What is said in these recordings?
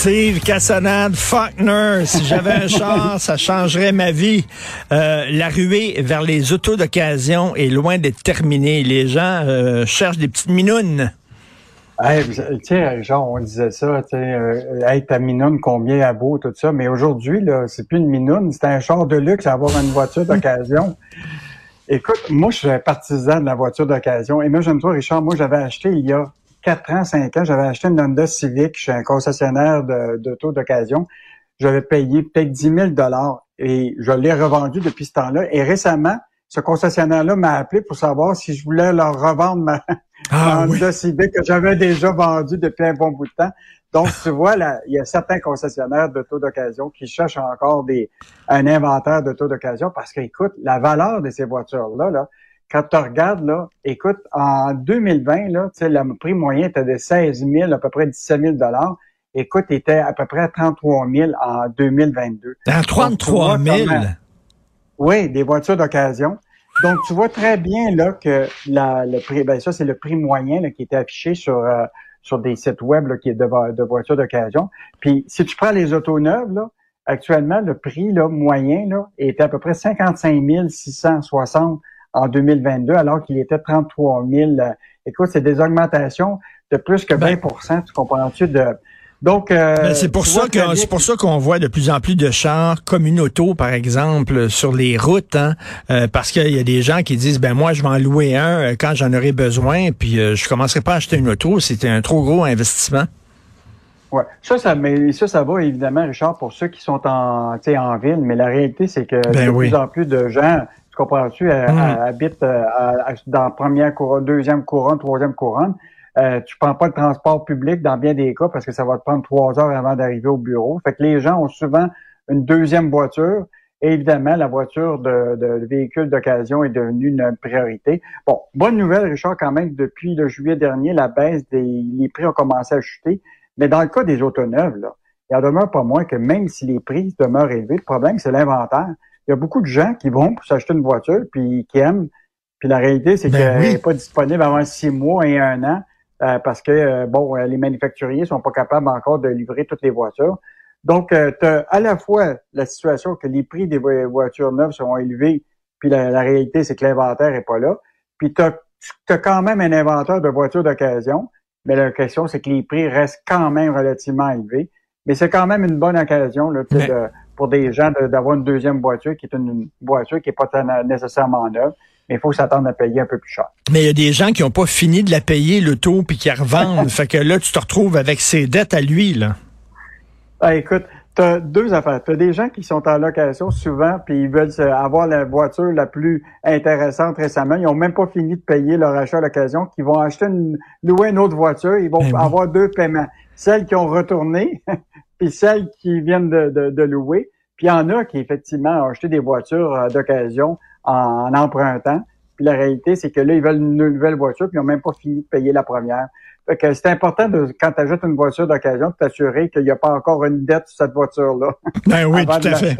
Steve Cassonade, Faulkner, si j'avais un char, ça changerait ma vie. Euh, la ruée vers les autos d'occasion est loin d'être terminée. Les gens euh, cherchent des petites minounes. Hey, tu sais, genre, on disait ça, tu sais, euh, hey, ta minoune, combien elle vaut, tout ça. Mais aujourd'hui, là, c'est plus une minoune, c'est un char de luxe à avoir une voiture d'occasion. Écoute, moi, je suis un partisan de la voiture d'occasion. Imagine-toi, Richard, moi, j'avais acheté il y a 4 ans, 5 ans, j'avais acheté une Honda Civic chez un concessionnaire de- d'auto d'occasion. J'avais payé peut-être 10 000 et je l'ai revendu depuis ce temps-là. Et récemment, ce concessionnaire-là m'a appelé pour savoir si je voulais leur revendre ma, Ah oui. Honda que j'avais déjà vendu depuis un bon bout de temps. Donc, tu vois, là, il y a certains concessionnaires d'auto d'occasion qui cherchent encore des, un inventaire d'auto d'occasion parce que, écoute, la valeur de ces voitures-là, là, quand tu regardes, là, écoute, en 2020, là, tu sais, le prix moyen était de 16 000, à peu près 17 000 Écoute, il était à peu près à 33 000 en 2022. Dans 33 000. comment- Oui, des voitures d'occasion. Donc, tu vois très bien là que la, le prix, ben ça, c'est le prix moyen là, qui était affiché sur, euh, sur des sites web là, qui est de, vo- de voitures d'occasion. Puis, si tu prends les autos neuves, là, actuellement, le prix là, moyen là, était à peu près 55 660 en 2022, alors qu'il était 33 000. euh, Écoute, c'est des augmentations de plus que 20% tu comprends-tu? De... Donc, euh, Ben, c'est pour ça que c'est pour ça qu'on voit de plus en plus de chars communautaux, par exemple, sur les routes, hein, euh, parce qu'il y a des gens qui disent ben moi je vais en louer un euh, quand j'en aurai besoin, puis euh, je commencerai pas à acheter une auto, c'était un trop gros investissement. Ouais. Ça, ça, mais ça, ça va évidemment, Richard, pour ceux qui sont en, tu sais, en ville. Mais la réalité, c'est que Ben de oui. plus en plus de gens, comprends-tu, euh, Mm. euh, habitent euh, à- dans première couronne, deuxième couronne, troisième couronne. Euh, tu prends pas le transport public dans bien des cas parce que ça va te prendre trois heures avant d'arriver au bureau. Fait que les gens ont souvent une deuxième voiture. Et évidemment, la voiture de, de, de véhicule d'occasion est devenue une priorité. Bon, bonne nouvelle, Richard, quand même, depuis le juillet dernier, la baisse des les prix ont commencé à chuter. Mais dans le cas des autos neuves, là, il en demeure pas moins que même si les prix demeurent élevés, le problème, c'est l'inventaire. Il y a beaucoup de gens qui vont pour s'acheter une voiture, puis qui aiment. Puis la réalité, c'est Ben qu'elle oui. n'est pas disponible avant six mois et un an, euh, parce que, euh, bon, euh, les manufacturiers sont pas capables encore de livrer toutes les voitures. Donc, tu as à la fois la situation que les prix des vo- voitures neuves sont élevés, puis la, la réalité, c'est que l'inventaire est pas là. Puis tu as, quand même un inventaire de voitures d'occasion, mais la question, c'est que les prix restent quand même relativement élevés. Mais c'est quand même une bonne occasion là, Mais- de- pour des gens de- d'avoir une deuxième voiture qui est une, une voiture qui n'est pas nécessairement neuve, mais il faut s'attendre à payer un peu plus cher. Mais il y a des gens qui ont pas fini de la payer l'auto puis qui la revendent, fait que là tu te retrouves avec ses dettes à lui là. Ah, écoute, tu as deux affaires. Tu as des gens qui sont en location souvent, puis ils veulent avoir la voiture la plus intéressante récemment. Ils ont même pas fini de payer leur achat à l'occasion, qui vont acheter une, louer une autre voiture. Ils vont Ben oui. avoir deux paiements. Celles qui ont retourné, puis celles qui viennent de, de, de louer. Puis il y en a qui, effectivement, ont acheté des voitures euh, d'occasion en, en empruntant. Puis la réalité, c'est que là, ils veulent une nouvelle voiture, puis ils n'ont même pas fini de payer la première. Fait que c'est important de, quand tu achètes une voiture d'occasion, de t'assurer qu'il n'y a pas encore une dette sur cette voiture-là. Ben oui, tout à fait.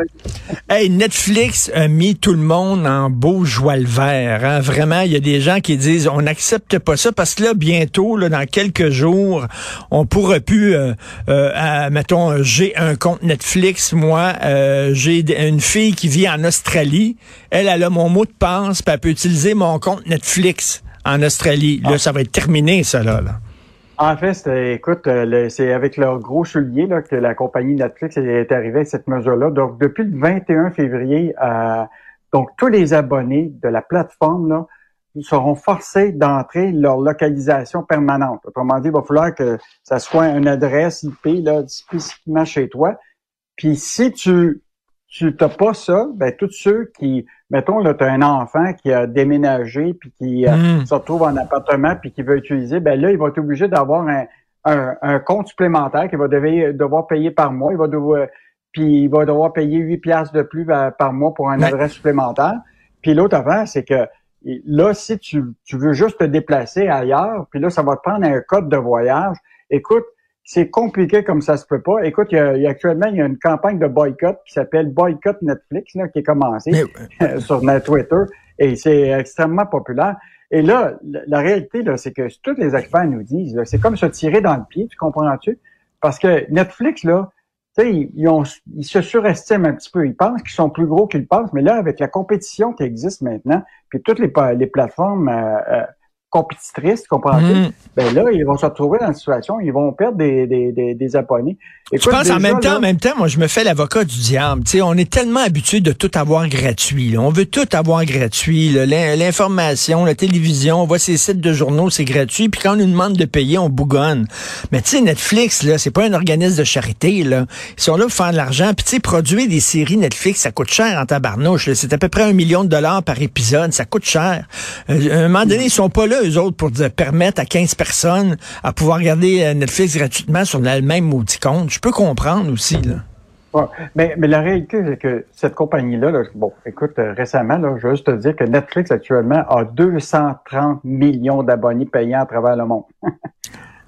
Hey, Netflix a mis tout le monde en beau joie le vert. Hein? Vraiment, il y a des gens qui disent on n'accepte pas ça parce que là, bientôt, là, dans quelques jours, on pourra plus, euh, euh, à- mettons, j'ai un compte Netflix, moi, euh, j'ai une fille qui vit en Australie, elle, elle a mon mot de passe, puis elle peut utiliser mon compte Netflix en Australie. Là, ça va être terminé, ça, là. là. En fait, écoute, euh, c'est avec leur gros soulier là, que la compagnie Netflix est arrivée avec cette mesure-là. Donc, depuis le 21 février, euh, donc tous les abonnés de la plateforme là, seront forcés d'entrer leur localisation permanente. Autrement dit, il va falloir que ça soit une adresse IP là, spécifiquement chez toi. Puis si tu tu t'as pas ça, ben tous ceux qui, mettons là, tu as un enfant qui a déménagé puis qui euh, Mm. se retrouve en appartement puis qui veut utiliser, ben là, il va être obligé d'avoir un, un, un compte supplémentaire qu'il va devoir, devoir payer par mois. Il va devoir, puis il va devoir payer 8 piastres de plus par, par mois pour un Ouais. adresse supplémentaire. Puis l'autre affaire, c'est que là, si tu, tu veux juste te déplacer ailleurs, puis là, ça va te prendre un code de voyage. Écoute, c'est compliqué comme ça se peut pas. Écoute, il y a, il y a actuellement, il y a une campagne de boycott qui s'appelle Boycott Netflix, là, qui est commencée Mais- sur Twitter et c'est extrêmement populaire. Et là, la, réalité, là, c'est que tous les experts nous disent, là, c'est comme se tirer dans le pied, tu comprends-tu? Parce que Netflix, là, tu sais, ils, ils ont- ils se surestiment un petit peu. Ils pensent qu'ils sont plus gros qu'ils pensent, mais là, avec la compétition qui existe maintenant, puis toutes les, les plateformes euh, euh, compétitrices, tu comprends-tu? Mm. Ben là, ils vont se retrouver dans une situation, ils vont perdre des, des, des, des abonnés. Je Écoute, pense en même temps, là- en même temps, moi, je me fais l'avocat du diable. Tu sais, on est tellement habitué de tout avoir gratuit. là. On veut tout avoir gratuit. L'information, la télévision, on voit ces sites de journaux, c'est gratuit. Puis quand on nous demande de payer, on bougonne. Mais tu sais, Netflix, là, c'est pas un organisme de charité. Là. Ils sont là pour faire de l'argent. Puis tu sais, produire des séries Netflix, ça coûte cher en tabarnouche. là. C'est à peu près un million de dollars par épisode. Ça coûte cher. Euh, à un moment donné, ils sont pas là, eux autres, pour permettre à 15 personnes à pouvoir regarder euh, Netflix gratuitement sur le même maudit compte. Je peux comprendre aussi, là. Mais, la réalité, c'est que cette compagnie-là, là, bon, écoute, euh, récemment, je veux juste te dire que Netflix actuellement a 230 millions d'abonnés payants à travers le monde.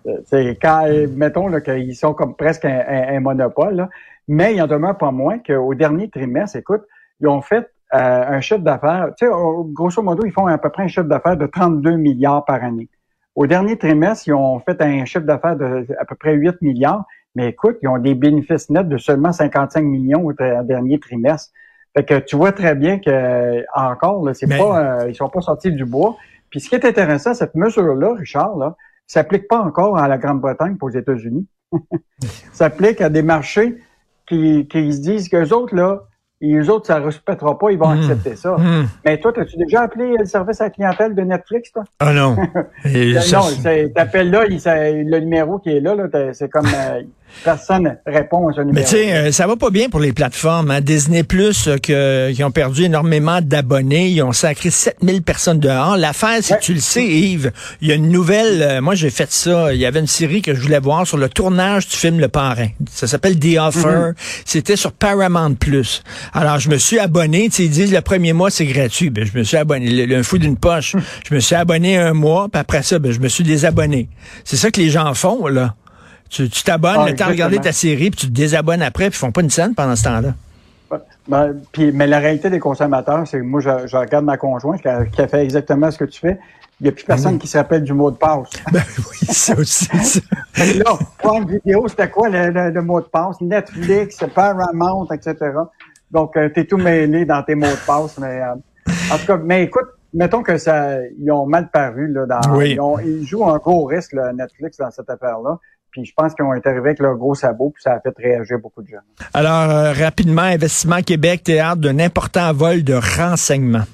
Euh, c'est quand, mettons qu'ils sont comme presque un, monopole, mais il en demeure pas moins qu'au dernier trimestre, écoute, ils ont fait un chiffre d'affaires, tu sais, grosso modo, ils font à peu près un chiffre d'affaires de 32 milliards par année. Au dernier trimestre, ils ont fait un chiffre d'affaires de à peu près 8 milliards, mais écoute, ils ont des bénéfices nets de seulement 55 millions au dernier trimestre. Fait que tu vois très bien que euh, encore, là, c'est Mais- pas, euh, ils sont pas sortis du bois. Puis ce qui est intéressant, cette mesure-là, Richard, là, s'applique pas encore à la Grande-Bretagne pour aux États-Unis. s'applique à des marchés qui, qui se disent qu'eux autres, là, et eux autres, ça ne respectera pas, ils vont Mm. accepter ça. Hmm. Mais toi, as-tu déjà appelé le service à la clientèle de Netflix, toi? Ah non. Et ça, non, c'est- t'appelles là, il- ça- le numéro qui est là, c'est comme euh, personne répond à ce numéro. Mais tu sais, euh, ça va pas bien pour les plateformes. Hein. Disney Plus, euh, que, qui ont perdu énormément d'abonnés, ils ont sacré 7000 personnes dehors. L'affaire, Ouais. que tu le sais, Yves, il y a une nouvelle, euh, moi j'ai fait ça, il y avait une série que je voulais voir sur le tournage du film Le Parrain. Ça s'appelle The Offer. C'était sur Paramount Plus. Alors je me suis abonné, tu sais, ils disent le premier mois c'est gratuit. Ben, je me suis abonné, le, le fou d'une poche. Je me suis abonné un mois, puis après ça, ben, je me suis désabonné. C'est ça que les gens font, là. Tu tu t'abonnes, Ah, de regarder exactement. ta série, puis tu te désabonnes après, puis ils font pas une scène pendant ce temps-là. Ben, puis, mais la réalité des consommateurs, c'est que moi, je, je regarde ma conjointe qui a, qui a fait exactement ce que tu fais. Il n'y a plus personne qui se rappelle du mot de passe. Ben oui, ça aussi. ça. Là, prendre vidéo, c'était quoi le, le- le mot de passe? Netflix, Paramount, etc. Donc, tu es tout mêlé dans tes mots de passe. Mais euh, en tout cas, mais écoute, mettons que ça, ils ont mal paru là. Dans, Oui. ils, ont- ils jouent un gros risque là, Netflix dans cette affaire-là. Puis je pense qu'ils ont été arrivés avec leur gros sabot, puis ça a fait réagir beaucoup de gens. Alors, euh, rapidement, Investissement Québec, théâtre d'un important vol de renseignements.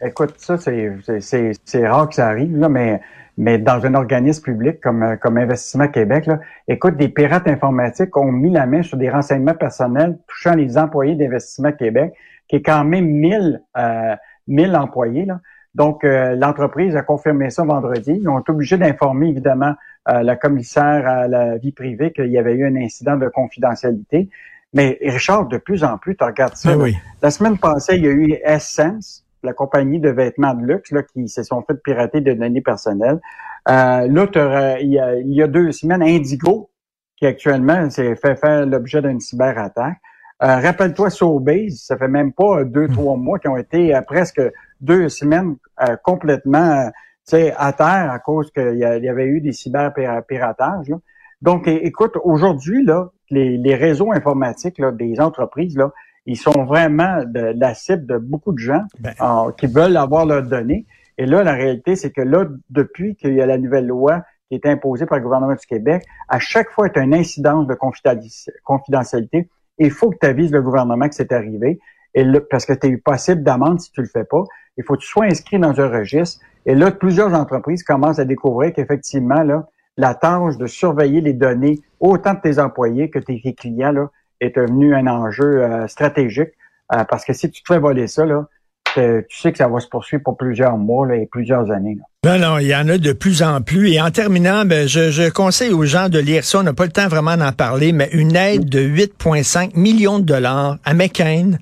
Écoute, ça, c'est, rare que ça arrive, là, mais, mais dans un organisme public comme, euh, comme Investissement Québec, là, écoute, des pirates informatiques ont mis la main sur des renseignements personnels touchant les employés d'Investissement Québec, qui est quand même 1000, euh, 1000 employés. Là. Donc, euh, l'entreprise a confirmé ça vendredi. Ils ont été obligés d'informer, évidemment, euh, la commissaire à la vie privée qu'il y avait eu un incident de confidentialité. Mais Richard, de plus en plus, tu regardes ça. Ben oui. La semaine passée, il y a eu Essence, la compagnie de vêtements de luxe, là, qui se sont fait pirater de données personnelles. Euh, là, il y, a, il y a deux semaines, Indigo, qui actuellement s'est fait faire l'objet d'une cyberattaque. Euh, Rappelle-toi Sobeys, ça fait même pas deux, trois mois qui ont été euh, presque deux semaines euh, complètement euh, sais, à terre à cause qu'il y, il avait eu des cyberpiratages. Donc, écoute, aujourd'hui, là, les, les réseaux informatiques là, des entreprises, là, ils sont vraiment de, la cible de beaucoup de gens Ben. euh, qui veulent avoir leurs données. Et là, la réalité, c'est que là, depuis qu'il y a la nouvelle loi qui est imposée par le gouvernement du Québec, à chaque fois qu'il y a une incidence de confidenti- confidentialité, il faut que tu avises le gouvernement que c'est arrivé. Et parce que tu es possible d'amende si tu le fais pas. Il faut que tu sois inscrit dans un registre. Et là, plusieurs entreprises commencent à découvrir qu'effectivement, là, la tâche de surveiller les données, autant de tes employés que tes clients, là, est devenu un enjeu euh, stratégique. Euh, parce que si tu te fais voler ça, là, tu sais que ça va se poursuivre pour plusieurs mois et plusieurs années. là. Non, non, il y en a de plus en plus. Et en terminant, ben, je, je conseille aux gens de lire ça. On n'a pas le temps vraiment d'en parler, mais une aide de 8,5 millions de dollars à McCain.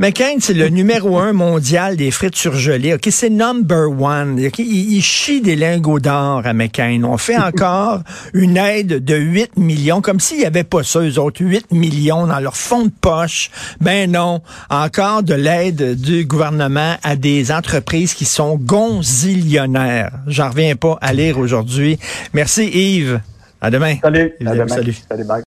McCain, c'est le numéro un mondial des frites surgelées. OK, c'est number one. OK, Il, il chie des lingots d'or à McCain. On fait encore une aide de 8 millions, comme s'il n'y avait pas ça, eux autres, 8 millions dans leur fond de poche. Ben non, encore de l'aide du gouvernement à des entreprises qui sont gonzillionnaires. J'en reviens pas à lire aujourd'hui. Merci Yves. À demain. Salut. Yves À demain. salut. Salut, bye.